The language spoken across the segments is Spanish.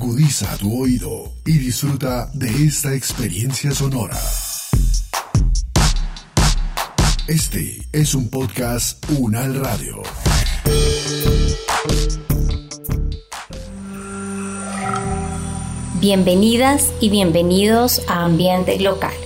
Agudiza tu oído y disfruta de esta experiencia sonora. Este es un podcast Unal Radio. Bienvenidas y bienvenidos a Ambiente Local,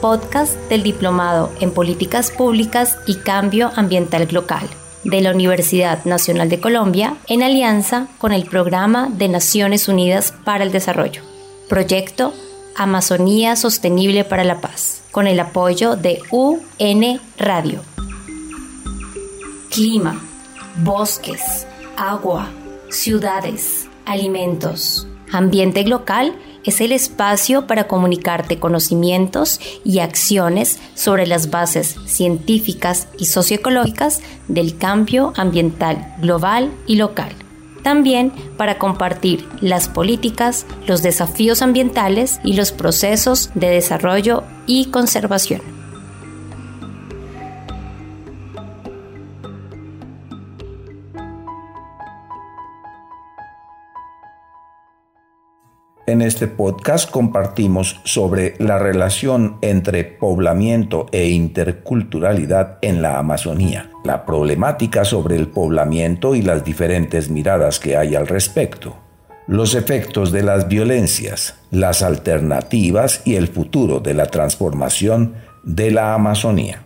podcast del Diplomado en Políticas Públicas y Cambio Ambiental Local de la Universidad Nacional de Colombia en alianza con el Programa de Naciones Unidas para el Desarrollo, proyecto Amazonía Sostenible para la Paz, con el apoyo de UN Radio. Clima, bosques, agua, ciudades, alimentos, ambiente local es el espacio para comunicarte conocimientos y acciones sobre las bases científicas y socioecológicas del cambio ambiental global y local. También para compartir las políticas, los desafíos ambientales y los procesos de desarrollo y conservación. En este podcast compartimos sobre la relación entre poblamiento e interculturalidad en la Amazonía, la problemática sobre el poblamiento y las diferentes miradas que hay al respecto, los efectos de las violencias, las alternativas y el futuro de la transformación de la Amazonía.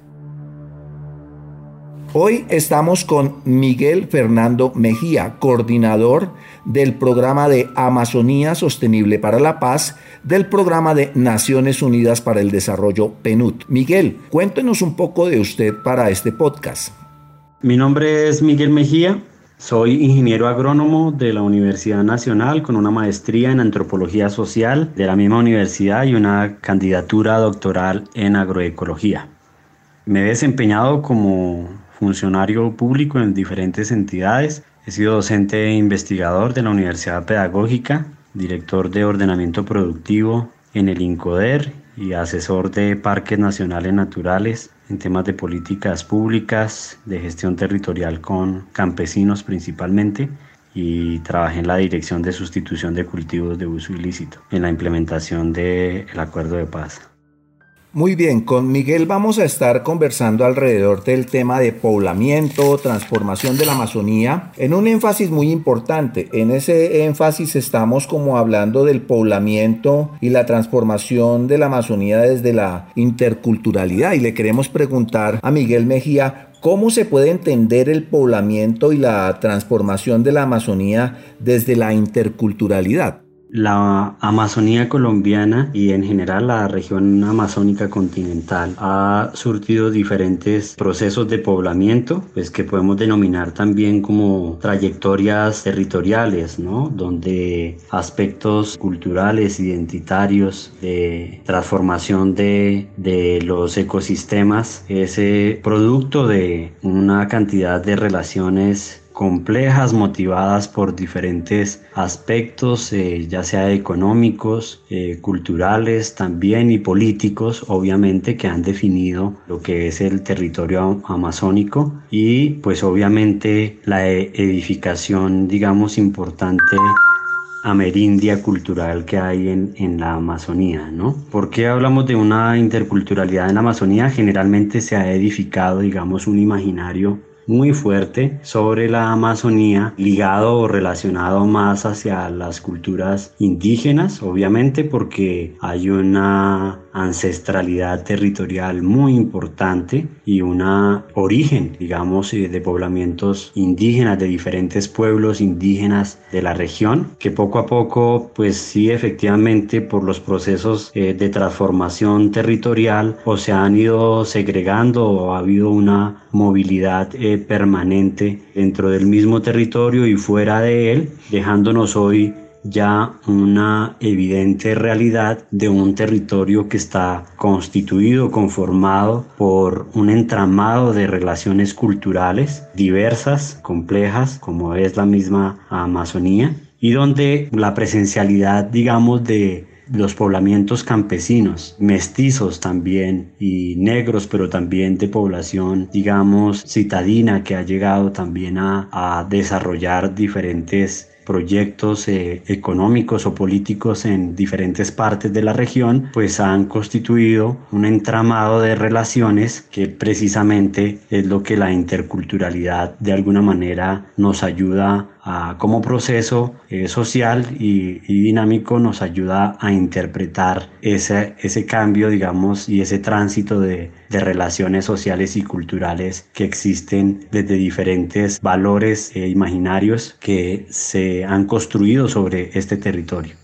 Hoy estamos con Miguel Fernando Mejía, coordinador del programa de Amazonía Sostenible para la Paz del programa de Naciones Unidas para el Desarrollo PNUD. Miguel, cuéntenos un poco de usted para este podcast. Mi nombre es Miguel Mejía, soy ingeniero agrónomo de la Universidad Nacional con una maestría en antropología social de la misma universidad y una candidatura doctoral en agroecología. Me he desempeñado como funcionario público en diferentes entidades. He sido docente e investigador de la Universidad Pedagógica, director de ordenamiento productivo en el INCODER y asesor de parques nacionales naturales en temas de políticas públicas, de gestión territorial con campesinos principalmente y trabajé en la dirección de sustitución de cultivos de uso ilícito en la implementación del acuerdo de paz. Muy bien, con Miguel vamos a estar conversando alrededor del tema de poblamiento, transformación de la Amazonía, en un énfasis muy importante. En ese énfasis estamos como hablando del poblamiento y la transformación de la Amazonía desde la interculturalidad. Y le queremos preguntar a Miguel Mejía ¿Cómo se puede entender el poblamiento y la transformación de la Amazonía desde la interculturalidad? La Amazonía colombiana y en general la región amazónica continental ha surtido diferentes procesos de poblamiento, pues que podemos denominar también como trayectorias territoriales, ¿no? Donde aspectos culturales, identitarios, de transformación de, de los ecosistemas, ese producto de una cantidad de relaciones complejas, motivadas por diferentes aspectos, eh, ya sea económicos, eh, culturales también y políticos, obviamente, que han definido lo que es el territorio amazónico y pues obviamente la e-, edificación, digamos, importante amerindia cultural que hay en, en, la Amazonía, ¿no? ¿Por qué hablamos de una interculturalidad en la Amazonía? Generalmente se ha edificado, digamos, un imaginario muy fuerte sobre la Amazonía, ligado o relacionado más hacia las culturas indígenas, obviamente porque hay una ancestralidad territorial muy importante y un origen, digamos, eh, de poblamientos indígenas, de diferentes pueblos indígenas de la región, que poco a poco, pues sí, efectivamente, por los procesos eh, de transformación territorial, o se han ido segregando o ha habido una movilidad eh, permanente dentro del mismo territorio y fuera de él, dejándonos hoy ya una evidente realidad de un territorio que está constituido, conformado por un entramado de relaciones culturales diversas, complejas, como es la misma Amazonía, y donde la presencialidad, digamos, de los poblamientos campesinos, mestizos también y negros, pero también de población, digamos, citadina que ha llegado también a, desarrollar diferentes proyectos eh, económicos o políticos en diferentes partes de la región, pues han constituido un entramado de relaciones que precisamente es lo que la interculturalidad de alguna manera nos ayuda a, como proceso eh, social y, dinámico nos ayuda a interpretar ese, ese cambio, digamos, y ese tránsito de, de relaciones sociales y culturales que existen desde diferentes valores e imaginarios que se han construido sobre este territorio.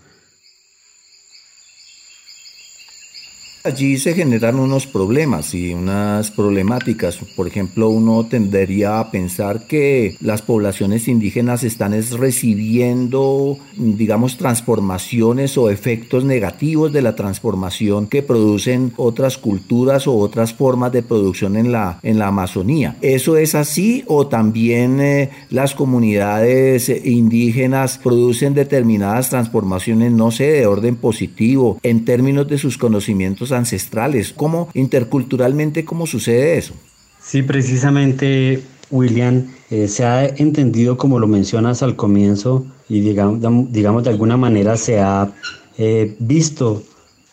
Allí se generan unos problemas y unas problemáticas. Por ejemplo, uno tendería a pensar que las poblaciones indígenas están recibiendo, digamos, transformaciones o efectos negativos de la transformación que producen otras culturas o otras formas de producción en la, en la Amazonía. ¿Eso es así o también eh, las comunidades indígenas producen determinadas transformaciones, no sé, de orden positivo en términos de sus conocimientos ancestrales. ¿Cómo interculturalmente cómo sucede eso? Sí, precisamente, William, eh, se ha entendido, como lo mencionas al comienzo, y digamos, digamos de alguna manera se ha eh, visto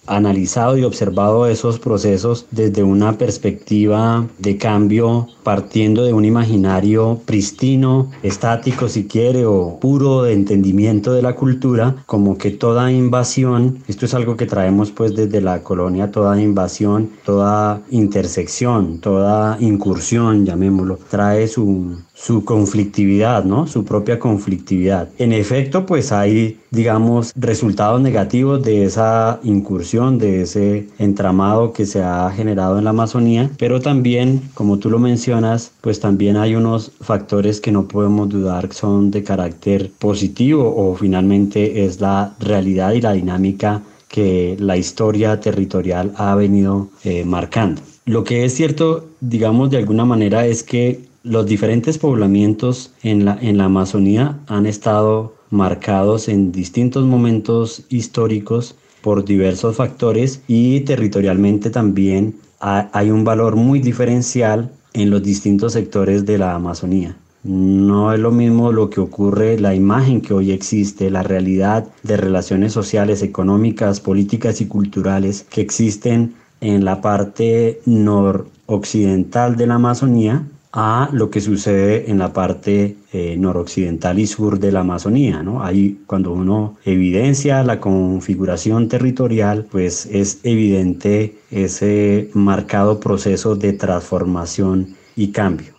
analizado y observado esos procesos desde una perspectiva de cambio partiendo de un imaginario pristino, estático si quiere, o puro de entendimiento de la cultura, como que toda invasión, esto es algo que traemos pues desde la colonia, toda invasión, toda intersección, toda incursión, llamémoslo, trae su, su conflictividad, ¿no? Su propia conflictividad. En efecto, pues hay, digamos, resultados negativos de esa incursión, de ese entramado que se ha generado en la Amazonía, pero también, como tú lo mencionas, pues también hay unos factores que no podemos dudar son de carácter positivo o finalmente es la realidad y la dinámica que la historia territorial ha venido eh, marcando. Lo que es cierto, digamos, de alguna manera es que los diferentes poblamientos en la, en la Amazonía han estado marcados en distintos momentos históricos por diversos factores y territorialmente también hay un valor muy diferencial en los distintos sectores de la Amazonía. No es lo mismo lo que ocurre, la imagen que hoy existe, la realidad de relaciones sociales, económicas, políticas y culturales que existen en la parte noroccidental de la Amazonía a lo que sucede en la parte eh, noroccidental y sur de la Amazonía. ¿no? Ahí cuando uno evidencia la configuración territorial, pues es evidente ese marcado proceso de transformación y cambio.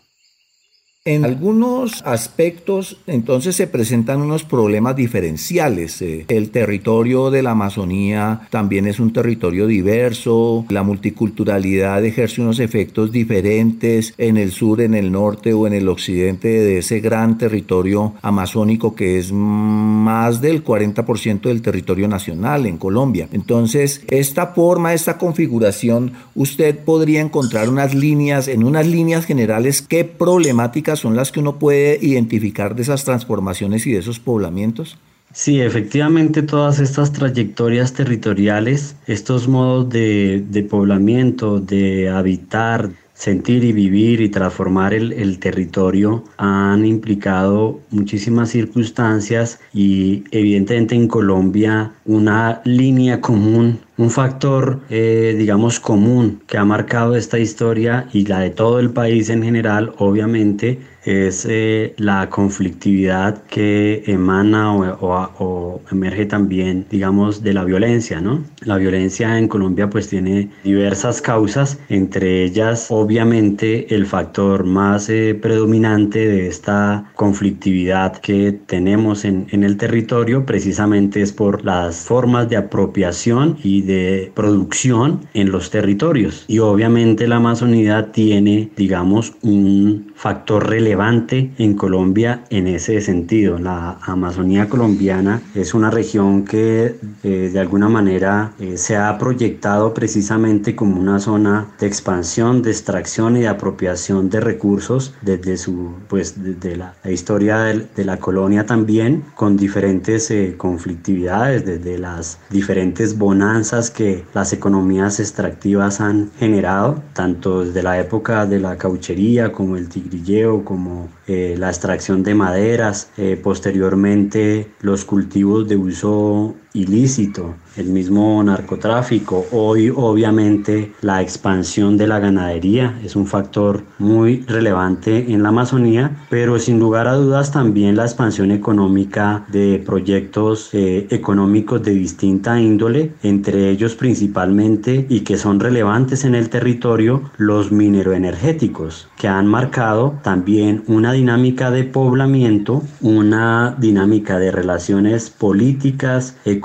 En algunos aspectos, entonces, se presentan unos problemas diferenciales. Eh, el territorio de la Amazonía también es un territorio diverso, la multiculturalidad ejerce unos efectos diferentes en el sur, en el norte o en el occidente de ese gran territorio amazónico que es más del 40% del territorio nacional en Colombia. Entonces, esta forma, esta configuración, usted podría encontrar unas líneas, en unas líneas generales, qué problemáticas son las que uno puede identificar de esas transformaciones y de esos poblamientos? Sí, efectivamente todas estas trayectorias territoriales, estos modos de, de poblamiento, de habitar, sentir y vivir y transformar el, el, territorio han implicado muchísimas circunstancias y evidentemente en Colombia una línea común un factor, eh, digamos, común que ha marcado esta historia y la de todo el país en general, obviamente, es eh, la conflictividad que emana o, emerge también, digamos, de la violencia, ¿no? La violencia en Colombia pues tiene diversas causas, entre ellas, obviamente, el factor más eh, predominante de esta conflictividad que tenemos en, en el territorio precisamente es por las formas de apropiación y de producción en los territorios. Y obviamente la Amazonía tiene, digamos, un factor relevante en Colombia en ese sentido. La Amazonía colombiana es una región que eh, de alguna manera eh, se ha proyectado precisamente como una zona de expansión, de extracción y de apropiación de recursos desde su, pues, desde la, historia de, la colonia también, con diferentes eh, conflictividades, desde las diferentes bonanzas que las economías extractivas han generado, tanto desde la época de la cauchería como el grilleo, como eh, la extracción de maderas, eh, posteriormente los cultivos de uso ilícito, el mismo narcotráfico, hoy obviamente la expansión de la ganadería es un factor muy relevante en la Amazonía, pero sin lugar a dudas también la expansión económica de proyectos eh, económicos de distinta índole, entre ellos principalmente y que son relevantes en el territorio los mineroenergéticos, que han marcado también una dinámica de poblamiento, una dinámica de relaciones políticas, económicas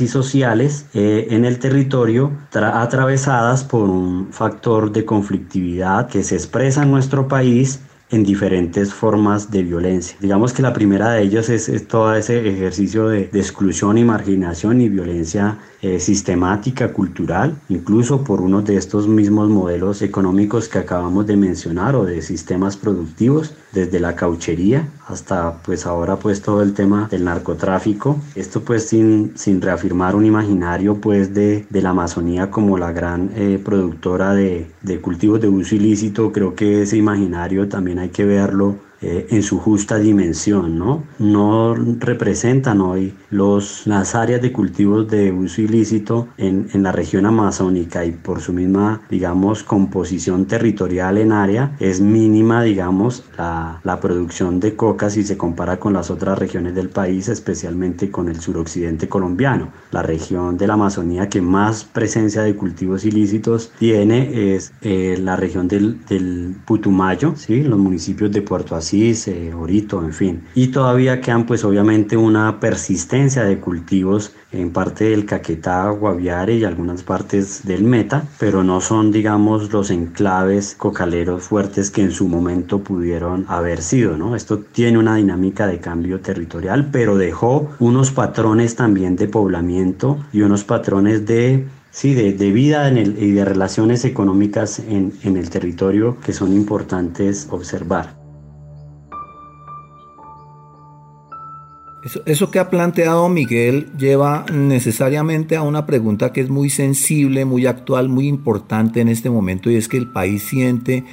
y sociales eh, en el territorio atravesadas por un factor de conflictividad que se expresa en nuestro país en diferentes formas de violencia. Digamos que la primera de ellas es, todo ese ejercicio de, de, exclusión y marginación y violencia eh, sistemática, cultural, incluso por uno de estos mismos modelos económicos que acabamos de mencionar o de sistemas productivos, desde la cauchería hasta pues ahora pues todo el tema del narcotráfico. Esto pues sin, sin reafirmar un imaginario pues de, de la Amazonía como la gran eh, productora de, de cultivos de uso ilícito, creo que ese imaginario también hay que verlo eh, en su justa dimensión, ¿no? No representan hoy los, las áreas de cultivos de uso ilícito en, en la región amazónica y por su misma, digamos, composición territorial en área es mínima, digamos, la, la producción de coca si se compara con las otras regiones del país, especialmente con el suroccidente colombiano. La región de la Amazonía que más presencia de cultivos ilícitos tiene es eh, la región del, del Putumayo, ¿sí? los municipios de Puerto Asís Asís, en fin. Y todavía quedan pues obviamente una persistencia de cultivos en parte del Caquetá, Guaviare y algunas partes del Meta, pero no son digamos los enclaves cocaleros fuertes que en su momento pudieron haber sido, ¿no? Esto tiene una dinámica de cambio territorial, pero dejó unos patrones también de poblamiento y unos patrones de sí, de, vida y de relaciones económicas en el territorio que son importantes observar. Eso, que ha planteado Miguel lleva necesariamente a una pregunta que es muy sensible, muy actual, muy importante en este momento y es que el país siente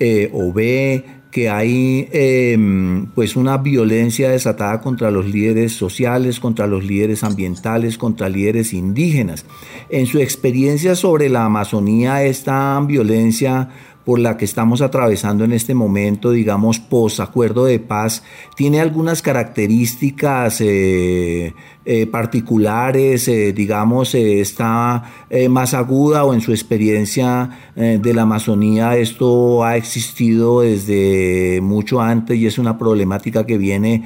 eh, o ve que hay em, pues una violencia desatada contra los líderes sociales, contra los líderes ambientales, contra líderes indígenas. En su experiencia sobre la Amazonía, esta violencia por la que estamos atravesando en este momento, digamos, post-acuerdo de paz, tiene algunas características eh, eh, particulares, eh, digamos, está más aguda o en su experiencia de la Amazonía. Esto ha existido desde mucho antes y es una problemática que viene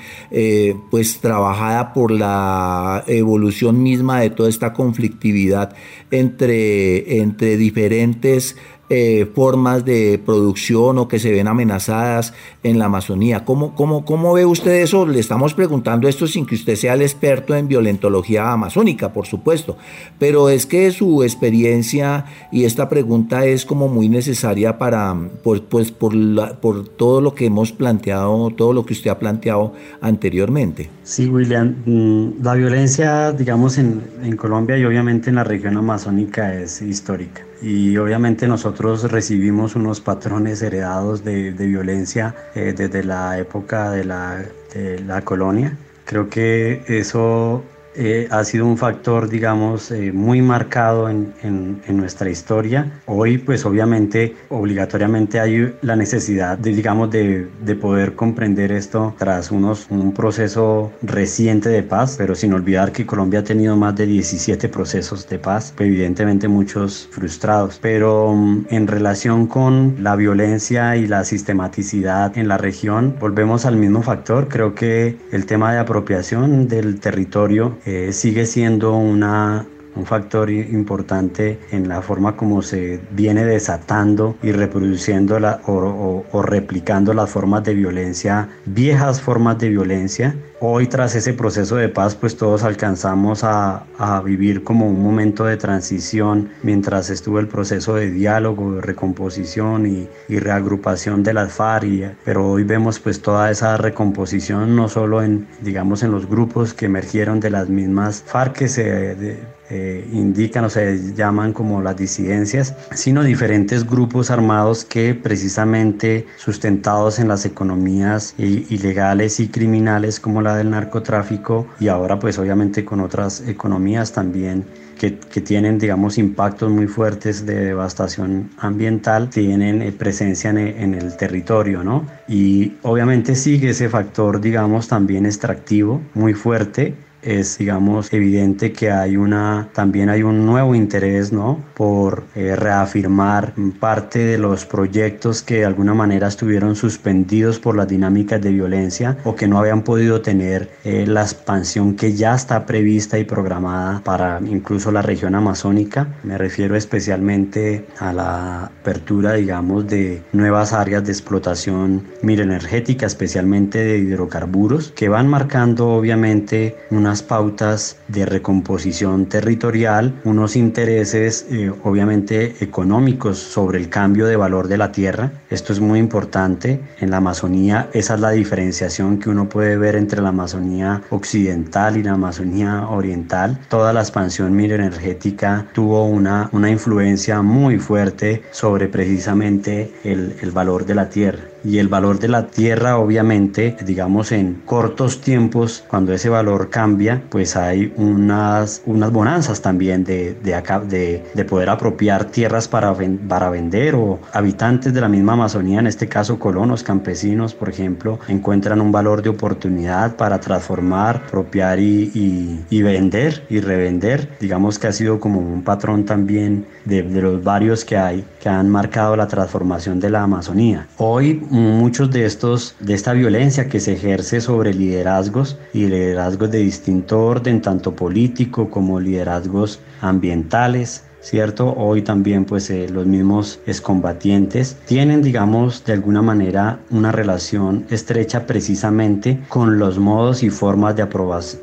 pues trabajada por la evolución misma de toda esta conflictividad entre, entre diferentes eh, formas de producción o que se ven amenazadas en la Amazonía. ¿Cómo, cómo, ¿Cómo ve usted eso? Le estamos preguntando esto sin que usted sea el experto en violentología amazónica, por supuesto, pero es que su experiencia y esta pregunta es como muy necesaria para, pues, pues por, por todo lo que hemos planteado, todo lo que usted ha planteado anteriormente. Sí, William, mm, la violencia, digamos, en, en Colombia y obviamente en la región amazónica es histórica y obviamente nosotros recibimos unos patrones heredados de, violencia eh, desde la época de la, de la colonia. Creo que eso eh, ha sido un factor, digamos, eh, muy marcado en, en, nuestra historia. Hoy, pues obviamente, obligatoriamente hay la necesidad, de, digamos, de, de, poder comprender esto tras unos, un proceso reciente de paz, pero sin olvidar que Colombia ha tenido más de 17 procesos de paz, evidentemente muchos frustrados. Pero um, en relación con la violencia y la sistematicidad en la región, volvemos al mismo factor. Creo que el tema de apropiación del territorio eh, sigue siendo una, un factor importante en la forma como se viene desatando y reproduciendo la, o, o, replicando las formas de violencia, viejas formas de violencia. Hoy tras ese proceso de paz pues todos alcanzamos a, a vivir como un momento de transición mientras estuvo el proceso de diálogo, de recomposición y, y reagrupación de las FARC, pero hoy vemos pues toda esa recomposición no solo en digamos en los grupos que emergieron de las mismas FARC que se... De, eh, indican o se llaman como las disidencias, sino diferentes grupos armados que precisamente sustentados en las economías ilegales y criminales como la del narcotráfico y ahora pues obviamente con otras economías también que, tienen, digamos, impactos muy fuertes de devastación ambiental, tienen eh, presencia en, en, el territorio, ¿no? Y obviamente sigue ese factor, digamos, también extractivo muy fuerte es digamos evidente que hay una también hay un nuevo interés no por eh, reafirmar parte de los proyectos que de alguna manera estuvieron suspendidos por las dinámicas de violencia o que no habían podido tener eh, la expansión que ya está prevista y programada para incluso la región amazónica. Me refiero especialmente a la apertura digamos de nuevas áreas de explotación minenergética especialmente de hidrocarburos que van marcando obviamente una unas pautas de recomposición territorial, unos intereses eh, obviamente económicos sobre el cambio de valor de la tierra. Esto es muy importante. En la Amazonía esa es la diferenciación que uno puede ver entre la Amazonía occidental y la Amazonía oriental. Toda la expansión minenergética tuvo una, una influencia muy fuerte sobre precisamente el, el valor de la tierra y el valor de la tierra obviamente digamos en cortos tiempos cuando ese valor cambia pues hay unas unas bonanzas también de, de acá de, de, poder apropiar tierras para, para vender o habitantes de la misma Amazonía en este caso colonos campesinos por ejemplo encuentran un valor de oportunidad para transformar apropiar y, y, vender y revender. Digamos que ha sido como un patrón también de, de los varios que hay que han marcado la transformación de la Amazonía. Hoy muchos de estos, de esta violencia que se ejerce sobre liderazgos y liderazgos de distinto orden, tanto político como liderazgos ambientales, ¿cierto? Hoy también pues eh, los mismos excombatientes tienen digamos de alguna manera una relación estrecha precisamente con los modos y formas de,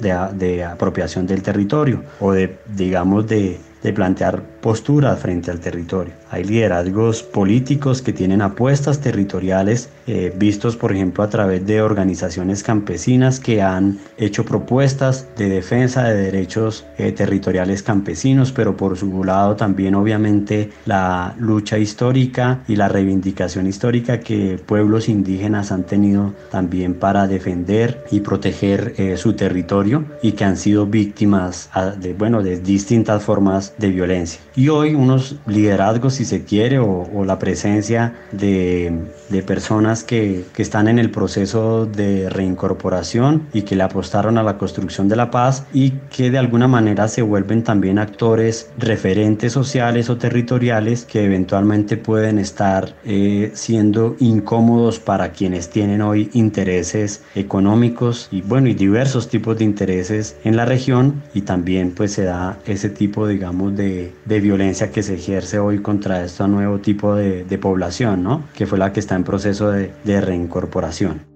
de, de apropiación del territorio o de digamos de, de plantear posturas frente al territorio. Hay liderazgos políticos que tienen apuestas territoriales eh, vistos por ejemplo a través de organizaciones campesinas que han hecho propuestas de defensa de derechos eh, territoriales campesinos, pero por su lado también obviamente la lucha histórica y la reivindicación histórica que pueblos indígenas han tenido también para defender y proteger eh, su territorio y que han sido víctimas ah, de, bueno, de distintas formas de violencia. Y hoy unos liderazgos, si se quiere, o, la presencia de, de personas que, que, están en el proceso de reincorporación y que le apostaron a la construcción de la paz y que de alguna manera se vuelven también actores referentes sociales o territoriales que eventualmente pueden estar eh, siendo incómodos para quienes tienen hoy intereses económicos y bueno y diversos tipos de intereses en la región y también pues se da ese tipo digamos de, violencia que se ejerce hoy contra este nuevo tipo de, población, ¿no? Que fue la que está en proceso de, de reincorporación.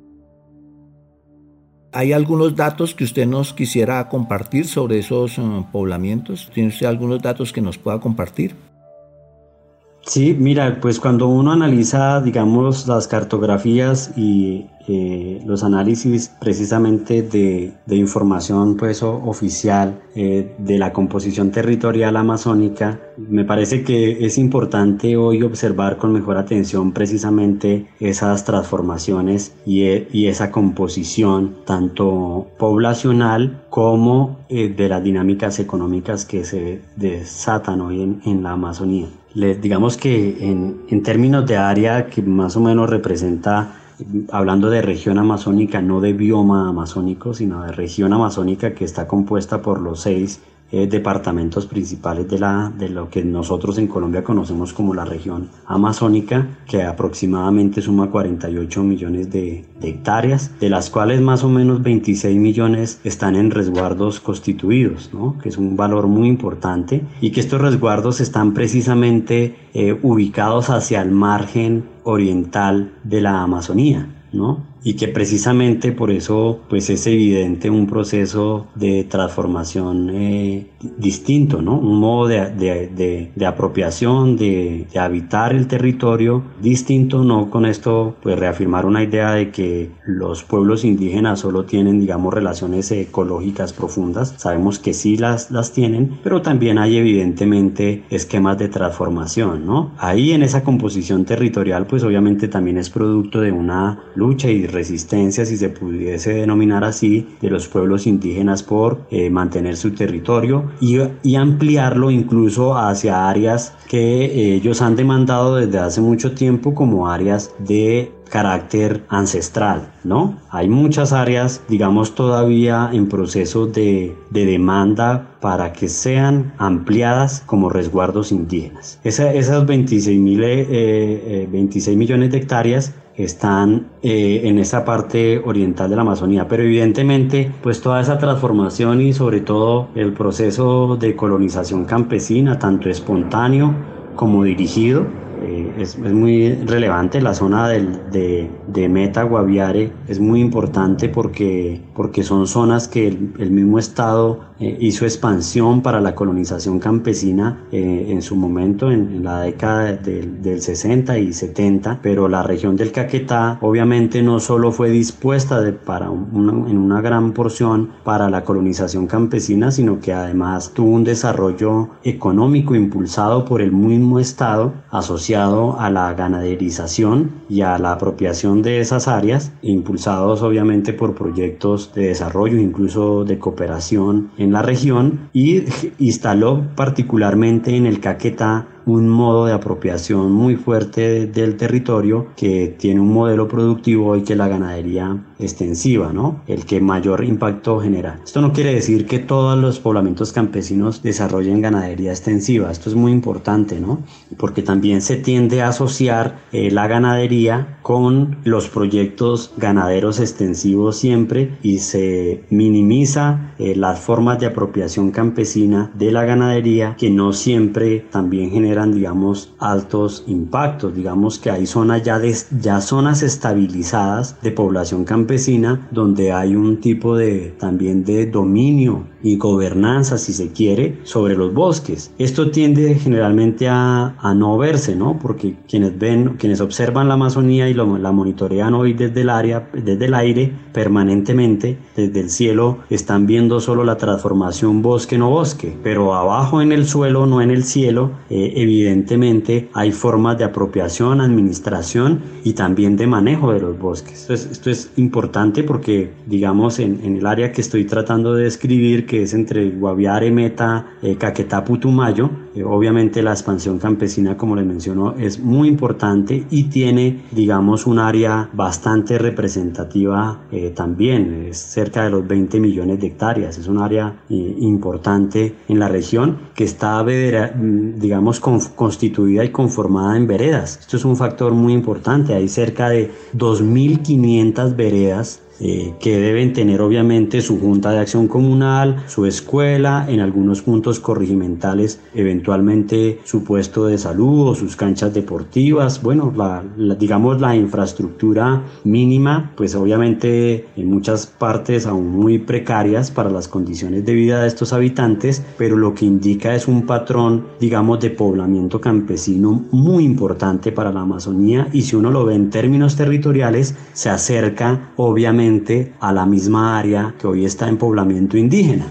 ¿Hay algunos datos que usted nos quisiera compartir sobre esos uh, poblamientos? ¿Tiene usted algunos datos que nos pueda compartir? Sí, mira, pues cuando uno analiza, digamos, las cartografías y eh, los análisis precisamente de, información pues, oficial eh, de la composición territorial amazónica, me parece que es importante hoy observar con mejor atención precisamente esas transformaciones y, e, esa composición tanto poblacional como eh, de las dinámicas económicas que se desatan hoy en la Amazonía digamos que en, en términos de área que más o menos representa hablando de región amazónica, no de bioma amazónico, sino de región amazónica que está compuesta por los seis eh, departamentos principales de, la, de lo que nosotros en Colombia conocemos como la región amazónica, que aproximadamente suma 48 millones de, hectáreas, de las cuales más o menos 26 millones están en resguardos constituidos, ¿no? que es un valor muy importante, y que estos resguardos están precisamente eh, ubicados hacia el margen oriental de la Amazonía. ¿no? Y que precisamente por eso pues es evidente un proceso de transformación eh, distinto, ¿no? Un modo de, de, apropiación, de, habitar el territorio distinto, no con esto pues reafirmar una idea de que los pueblos indígenas solo tienen digamos relaciones ecológicas profundas, sabemos que sí las, las tienen, pero también hay evidentemente esquemas de transformación, ¿no? Ahí en esa composición territorial pues obviamente también es producto de una lucha y resistencia, si se pudiese denominar así, de los pueblos indígenas por eh, mantener su territorio y, ampliarlo incluso hacia áreas que eh, ellos han demandado desde hace mucho tiempo como áreas de carácter ancestral, ¿no? Hay muchas áreas, digamos, todavía en proceso de, de demanda para que sean ampliadas como resguardos indígenas. esas 26, mil, eh, 26 millones de hectáreas están eh, en esa parte oriental de la Amazonía. Pero evidentemente, pues toda esa transformación y sobre todo el proceso de colonización campesina, tanto espontáneo como dirigido, eh, es, muy relevante. La zona de, de, Meta Guaviare es muy importante porque, porque son zonas que el, mismo Estado eh, hizo expansión para la colonización campesina eh, en su momento, en, la década del 60 y 70, pero la región del Caquetá obviamente no solo fue dispuesta de, para en una gran porción para la colonización campesina, sino que además tuvo un desarrollo económico impulsado por el mismo Estado asociado a la ganaderización y a la apropiación de esas áreas, impulsados obviamente por proyectos de desarrollo, incluso de cooperación en la región, y instaló particularmente en el Caquetá un modo de apropiación muy fuerte del territorio que tiene un modelo productivo y que la ganadería extensiva, ¿no? El que mayor impacto genera. Esto no quiere decir que todos los poblamientos campesinos desarrollen ganadería extensiva. Esto es muy importante, ¿no? Porque también se tiende a asociar eh, la ganadería con los proyectos ganaderos extensivos siempre y se minimiza eh, las formas de apropiación campesina de la ganadería que no siempre también digamos, altos impactos. Digamos que hay zonas ya, de, ya zonas estabilizadas de población campesina donde hay un tipo de también de dominio y gobernanza, si se quiere, sobre los bosques. Esto tiende generalmente a, no verse, ¿no? Porque quienes ven, quienes observan la Amazonía y lo, la monitorean hoy desde el área, desde el aire, permanentemente, desde el cielo, están viendo solo la transformación bosque-no bosque, pero abajo en el suelo, no en el cielo, eh, evidentemente hay formas de apropiación, administración y también de manejo de los bosques. Entonces, esto es importante porque, digamos, en el área que estoy tratando de describir, que es entre Guaviare, Meta, eh, Caquetá, Putumayo. Eh, obviamente la expansión campesina, como les mencionó, es muy importante y tiene, digamos, un área bastante representativa eh, también. Es cerca de los 20 millones de hectáreas. Es un área importante en la región que está, digamos, constituida y conformada en veredas. Esto es un factor muy importante. Hay cerca de 2.500 veredas eh, que deben tener obviamente su junta de acción comunal, su escuela, en algunos puntos corregimentales, eventualmente su puesto de salud o sus canchas deportivas, bueno, la, digamos la infraestructura mínima, pues obviamente en muchas partes aún muy precarias para las condiciones de vida de estos habitantes, pero lo que indica es un patrón, digamos, de poblamiento campesino muy importante para la Amazonía y si uno lo ve en términos territoriales, se acerca obviamente a la misma área que hoy está en poblamiento indígena.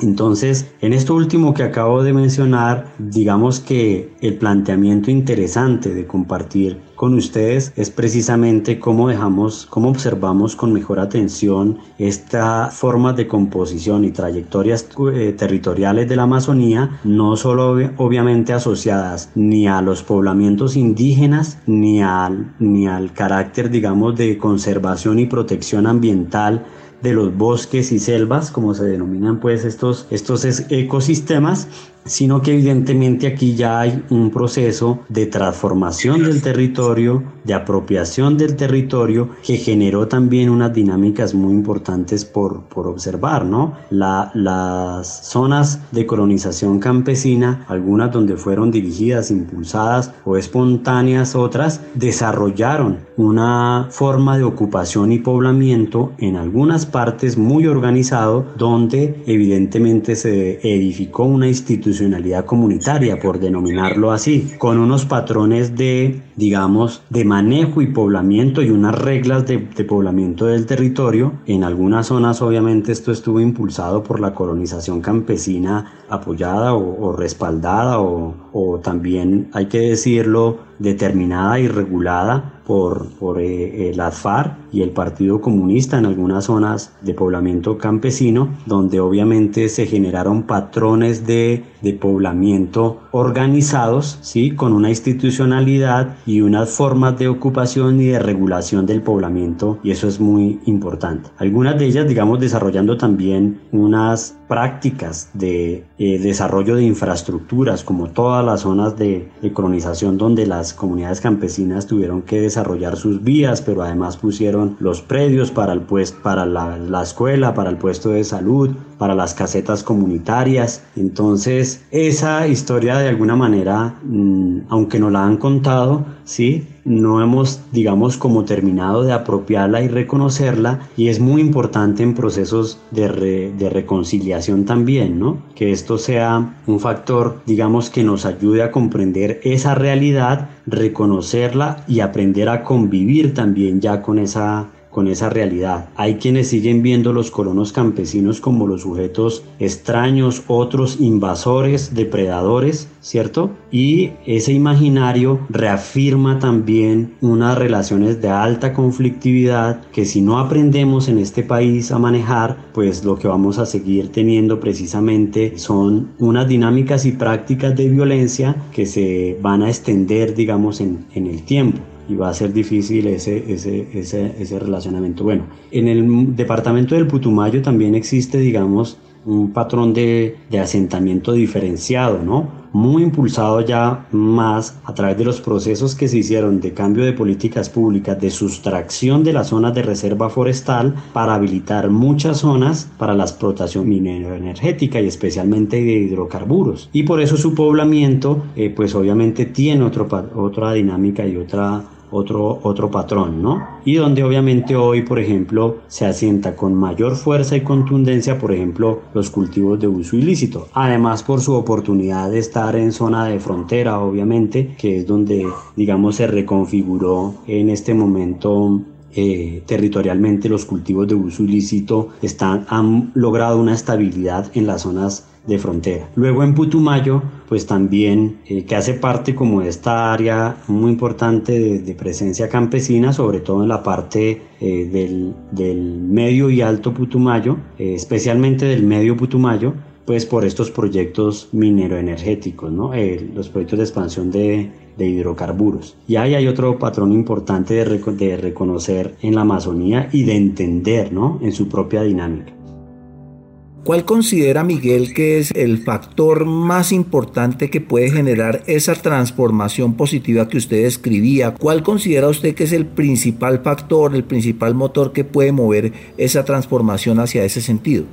Entonces, en esto último que acabo de mencionar, digamos que el planteamiento interesante de compartir con ustedes es precisamente cómo dejamos, cómo observamos con mejor atención estas formas de composición y trayectorias eh, territoriales de la Amazonía, no solo obviamente asociadas ni a los poblamientos indígenas ni al, ni al carácter, digamos, de conservación y protección ambiental de los bosques y selvas, como se denominan pues estos, estos ecosistemas, sino que evidentemente aquí ya hay un proceso de transformación del territorio, de apropiación del territorio, que generó también unas dinámicas muy importantes por, por observar, ¿no? La, las zonas de colonización campesina, algunas donde fueron dirigidas, impulsadas o espontáneas, otras desarrollaron una forma de ocupación y poblamiento en algunas partes muy organizado, donde evidentemente se edificó una institución comunitaria, por denominarlo así, con unos patrones de, digamos, de manejo y poblamiento y unas reglas de, poblamiento del territorio. En algunas zonas, obviamente, esto estuvo impulsado por la colonización campesina apoyada o, respaldada o, o también, hay que decirlo, determinada y regulada por, por eh, AFAR y el Partido Comunista en algunas zonas de poblamiento campesino, donde obviamente se generaron patrones de, de poblamiento organizados, ¿sí? con una institucionalidad y unas formas de ocupación y de regulación del poblamiento, y eso es muy importante. Algunas de ellas, digamos, desarrollando también unas prácticas de eh, desarrollo de infraestructuras, como todas las zonas de, de colonización donde las comunidades campesinas tuvieron que desarrollar sus vías, pero además pusieron los predios para, el pues, para la, la escuela, para el puesto de salud, para las casetas comunitarias. Entonces, esa historia de alguna manera, mm, aunque no la han contado, sí, no hemos, digamos, como terminado de apropiarla y reconocerla y es muy importante en procesos de, de, reconciliación también, ¿no? Que esto sea un factor, digamos, que nos ayude a comprender esa realidad, reconocerla y aprender a convivir también ya con esa con esa realidad. Hay quienes siguen viendo los colonos campesinos como los sujetos extraños, otros invasores, depredadores, ¿cierto? Y ese imaginario reafirma también unas relaciones de alta conflictividad que si no aprendemos en este país a manejar, pues lo que vamos a seguir teniendo precisamente son unas dinámicas y prácticas de violencia que se van a extender, digamos, en, en el tiempo y va a ser difícil ese, ese, ese, ese relacionamiento. Bueno, en el departamento del Putumayo también existe, digamos, un patrón de, de, asentamiento diferenciado, ¿no? Muy impulsado ya más a través de los procesos que se hicieron de cambio de políticas públicas, de sustracción de las zonas de reserva forestal para habilitar muchas zonas para la explotación mineroenergética y especialmente de hidrocarburos. Y por eso su poblamiento, eh, pues obviamente tiene otro, otra dinámica y otra otro, otro patrón, ¿no? Y donde obviamente hoy, por ejemplo, se asienta con mayor fuerza y contundencia, por ejemplo, los cultivos de uso ilícito. Además, por su oportunidad de estar en zona de frontera, obviamente, que es donde, digamos, se reconfiguró en este momento eh, territorialmente los cultivos de uso ilícito están, han logrado una estabilidad en las zonas de frontera. Luego en Putumayo, pues también eh, que hace parte como de esta área muy importante de, presencia campesina, sobre todo en la parte eh, del, del, medio y alto Putumayo, eh, especialmente del medio Putumayo, pues por estos proyectos mineroenergéticos, ¿no? los proyectos de expansión de, de hidrocarburos. Y ahí hay otro patrón importante de, de, reconocer en la Amazonía y de entender ¿no? en su propia dinámica. ¿Cuál considera Miguel que es el factor más importante que puede generar esa transformación positiva que usted describía? ¿Cuál considera usted que es el principal factor, el principal motor que puede mover esa transformación hacia ese sentido?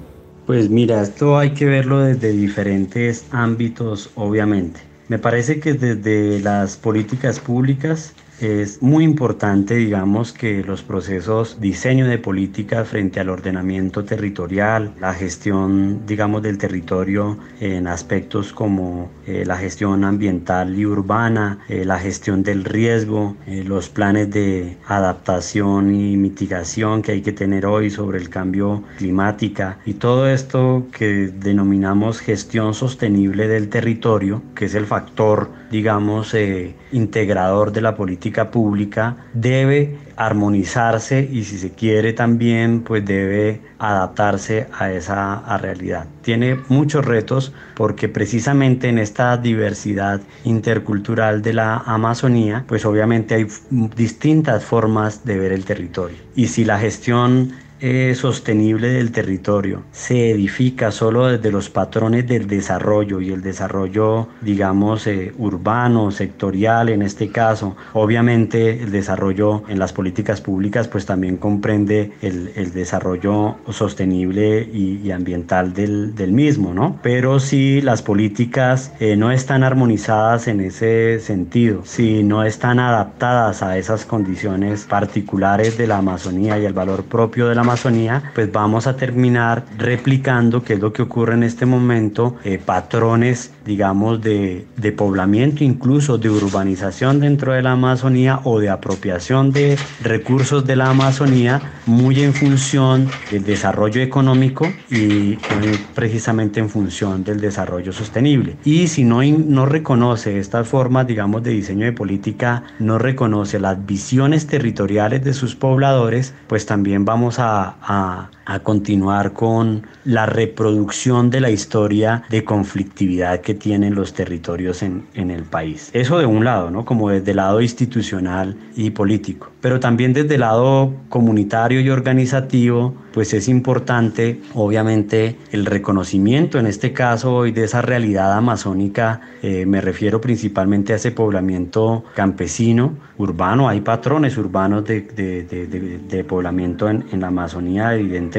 Pues mira, esto hay que verlo desde diferentes ámbitos, obviamente. Me parece que desde las políticas públicas es muy importante, digamos, que los procesos diseño de política frente al ordenamiento territorial, la gestión, digamos, del territorio en aspectos como eh, la gestión ambiental y urbana, eh, la gestión del riesgo, eh, los planes de adaptación y mitigación que hay que tener hoy sobre el cambio climático y todo esto que denominamos gestión sostenible del territorio, que es el factor, digamos, integrador de la política pública debe armonizarse y si se quiere también pues debe adaptarse a esa realidad. Tiene muchos retos porque precisamente en esta diversidad intercultural de la Amazonía pues obviamente hay distintas formas de ver el territorio y si la gestión eh, sostenible del territorio se edifica solo desde los patrones del desarrollo y el desarrollo, digamos, eh, urbano, sectorial en este caso, obviamente el desarrollo en las políticas públicas pues también comprende el, desarrollo sostenible y, ambiental del, mismo, ¿no? Pero si las políticas eh, no están armonizadas en ese sentido, si no están adaptadas a esas condiciones particulares de la Amazonía y el valor propio de la Amazonía, pues vamos a terminar replicando, que es lo que ocurre en este momento, eh, patrones, digamos, de, de poblamiento, incluso de urbanización dentro de la Amazonía o de apropiación de recursos de la Amazonía, muy en función del desarrollo económico y precisamente en función del desarrollo sostenible. Y si no, no reconoce estas formas, digamos, de diseño de política, no reconoce las visiones territoriales de sus pobladores, pues también vamos a, a a continuar con la reproducción de la historia de conflictividad que tienen los territorios en, en, el país. Eso de un lado, ¿no? Como desde el lado institucional y político. Pero también desde el lado comunitario y organizativo, pues es importante, obviamente, el reconocimiento, en este caso hoy, de esa realidad amazónica. Eh, me refiero principalmente a ese poblamiento campesino, urbano. Hay patrones urbanos de, de, de, de poblamiento en, en la Amazonía, evidentemente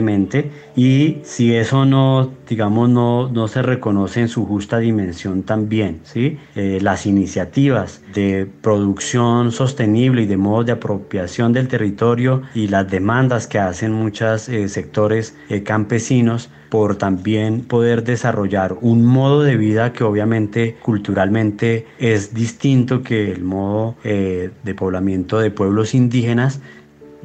y si eso no, digamos, no, no se reconoce en su justa dimensión también, ¿sí? Eh, las iniciativas de producción sostenible y de modos de apropiación del territorio y las demandas que hacen muchos eh, sectores eh, campesinos por también poder desarrollar un modo de vida que obviamente culturalmente es distinto que el modo de poblamiento de pueblos indígenas,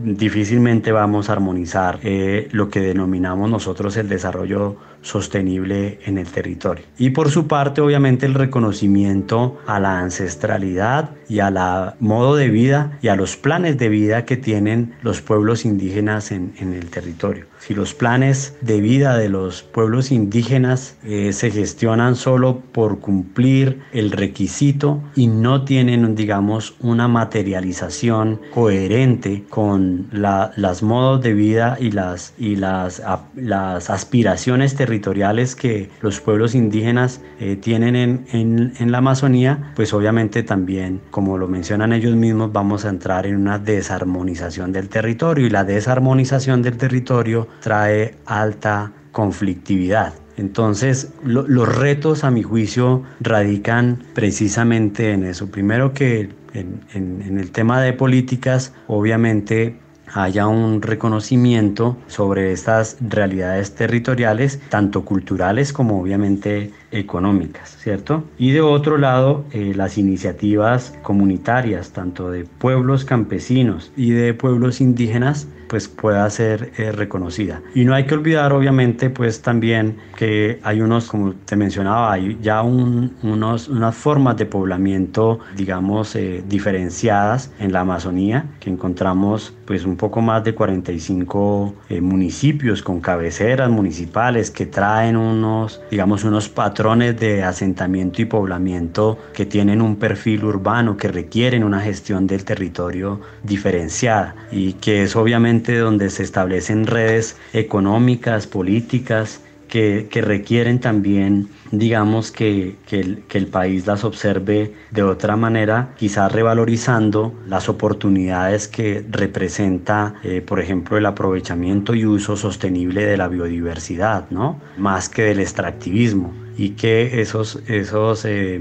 difícilmente vamos a armonizar eh, lo que denominamos nosotros el desarrollo sostenible en el territorio. Y por su parte, obviamente, el reconocimiento a la ancestralidad y a la modo de vida y a los planes de vida que tienen los pueblos indígenas en, en el territorio. Si los planes de vida de los pueblos indígenas eh, se gestionan solo por cumplir el requisito y no tienen, digamos, una materialización coherente con la, las modos de vida y las, y las, las aspiraciones territoriales, que los pueblos indígenas eh, tienen en, en, en, la Amazonía, pues obviamente también, como lo mencionan ellos mismos, vamos a entrar en una desarmonización del territorio y la desarmonización del territorio trae alta conflictividad. Entonces, los retos, a mi juicio, radican precisamente en eso. Primero que en, en, el tema de políticas, obviamente haya un reconocimiento sobre estas realidades territoriales, tanto culturales como obviamente económicas, ¿cierto? Y de otro lado, eh, las iniciativas comunitarias, tanto de pueblos campesinos y de pueblos indígenas, pues pueda ser eh, reconocida. Y no hay que olvidar, obviamente, pues también que hay unos, como te mencionaba, hay ya unos, unas formas de poblamiento, digamos, eh, diferenciadas en la Amazonía, que encontramos pues un poco más de 45 municipios con cabeceras municipales que traen unos, digamos, unos patrones patrones de asentamiento y poblamiento que tienen un perfil urbano, que requieren una gestión del territorio diferenciada y que es obviamente donde se establecen redes económicas, políticas, que, que, requieren también, digamos, que, que, el, que, el, país las observe de otra manera, quizás revalorizando las oportunidades que representa, eh, por ejemplo, el aprovechamiento y uso sostenible de la biodiversidad, ¿no? Más que del extractivismo y que esos, esos eh,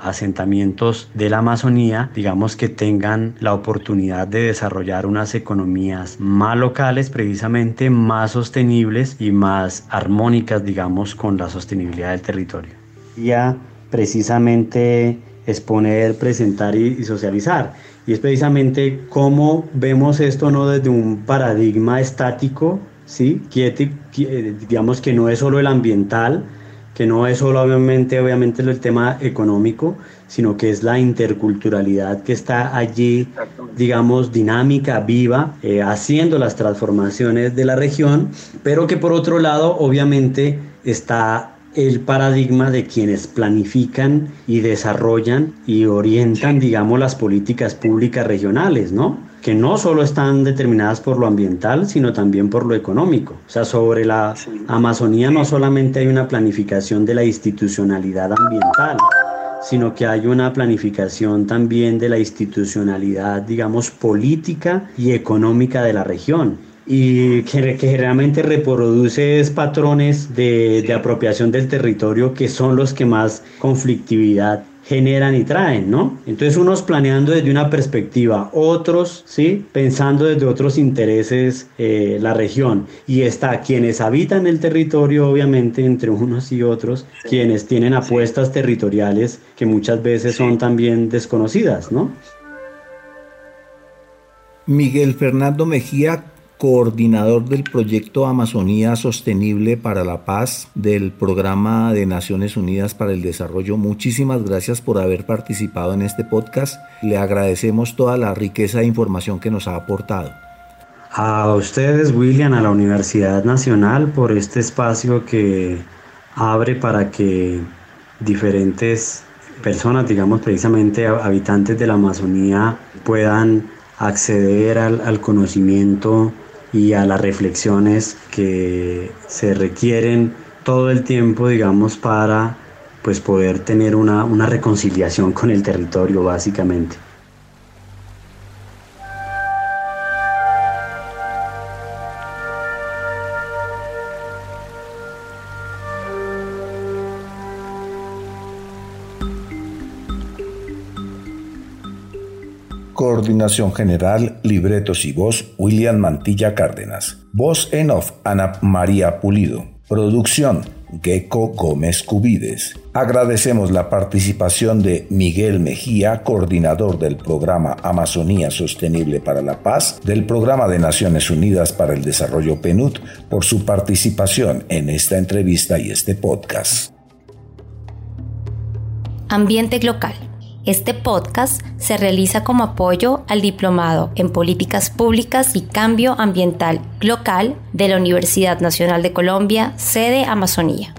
asentamientos de la Amazonía, digamos que tengan la oportunidad de desarrollar unas economías más locales, precisamente más sostenibles y más armónicas, digamos, con la sostenibilidad del territorio. Ya precisamente exponer, presentar y, socializar. Y es precisamente cómo vemos esto no desde un paradigma estático, ¿sí? digamos que no es solo el ambiental, que no es solamente obviamente el tema económico, sino que es la interculturalidad que está allí, digamos, dinámica, viva, eh, haciendo las transformaciones de la región, pero que por otro lado obviamente está el paradigma de quienes planifican y desarrollan y orientan, digamos, las políticas públicas regionales, ¿no? que no solo están determinadas por lo ambiental, sino también por lo económico. O sea, sobre la Amazonía no solamente hay una planificación de la institucionalidad ambiental, sino que hay una planificación también de la institucionalidad, digamos, política y económica de la región y que, que generalmente reproduce patrones de, de apropiación del territorio que son los que más conflictividad generan y traen, ¿no? Entonces unos planeando desde una perspectiva, otros, ¿sí? Pensando desde otros intereses eh, la región. Y está quienes habitan el territorio, obviamente, entre unos y otros, quienes tienen apuestas territoriales que muchas veces son también desconocidas, ¿no? Miguel Fernando Mejía coordinador del proyecto Amazonía Sostenible para la Paz del Programa de Naciones Unidas para el Desarrollo. Muchísimas gracias por haber participado en este podcast. Le agradecemos toda la riqueza de información que nos ha aportado. A ustedes, William, a la Universidad Nacional, por este espacio que abre para que diferentes personas, digamos precisamente habitantes de la Amazonía, puedan acceder al, al conocimiento y a las reflexiones que se requieren todo el tiempo, digamos, para pues poder tener una, una reconciliación con el territorio, básicamente. Coordinación General, Libretos y Voz, William Mantilla Cárdenas. Voz en off, Ana María Pulido. Producción, Gecko Gómez Cubides. Agradecemos la participación de Miguel Mejía, coordinador del programa Amazonía Sostenible para la Paz, del programa de Naciones Unidas para el Desarrollo PNUD, por su participación en esta entrevista y este podcast. Ambiente local este podcast se realiza como apoyo al Diplomado en Políticas Públicas y Cambio Ambiental Local de la Universidad Nacional de Colombia, sede Amazonía.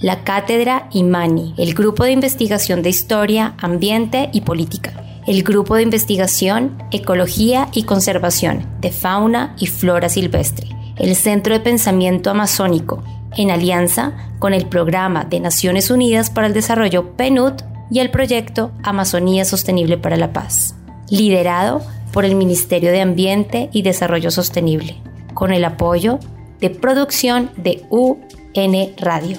La Cátedra IMANI, el Grupo de Investigación de Historia, Ambiente y Política. El Grupo de Investigación Ecología y Conservación de Fauna y Flora Silvestre. El Centro de Pensamiento Amazónico, en alianza con el Programa de Naciones Unidas para el Desarrollo PNUD y el proyecto Amazonía Sostenible para la Paz, liderado por el Ministerio de Ambiente y Desarrollo Sostenible, con el apoyo de producción de UN Radio.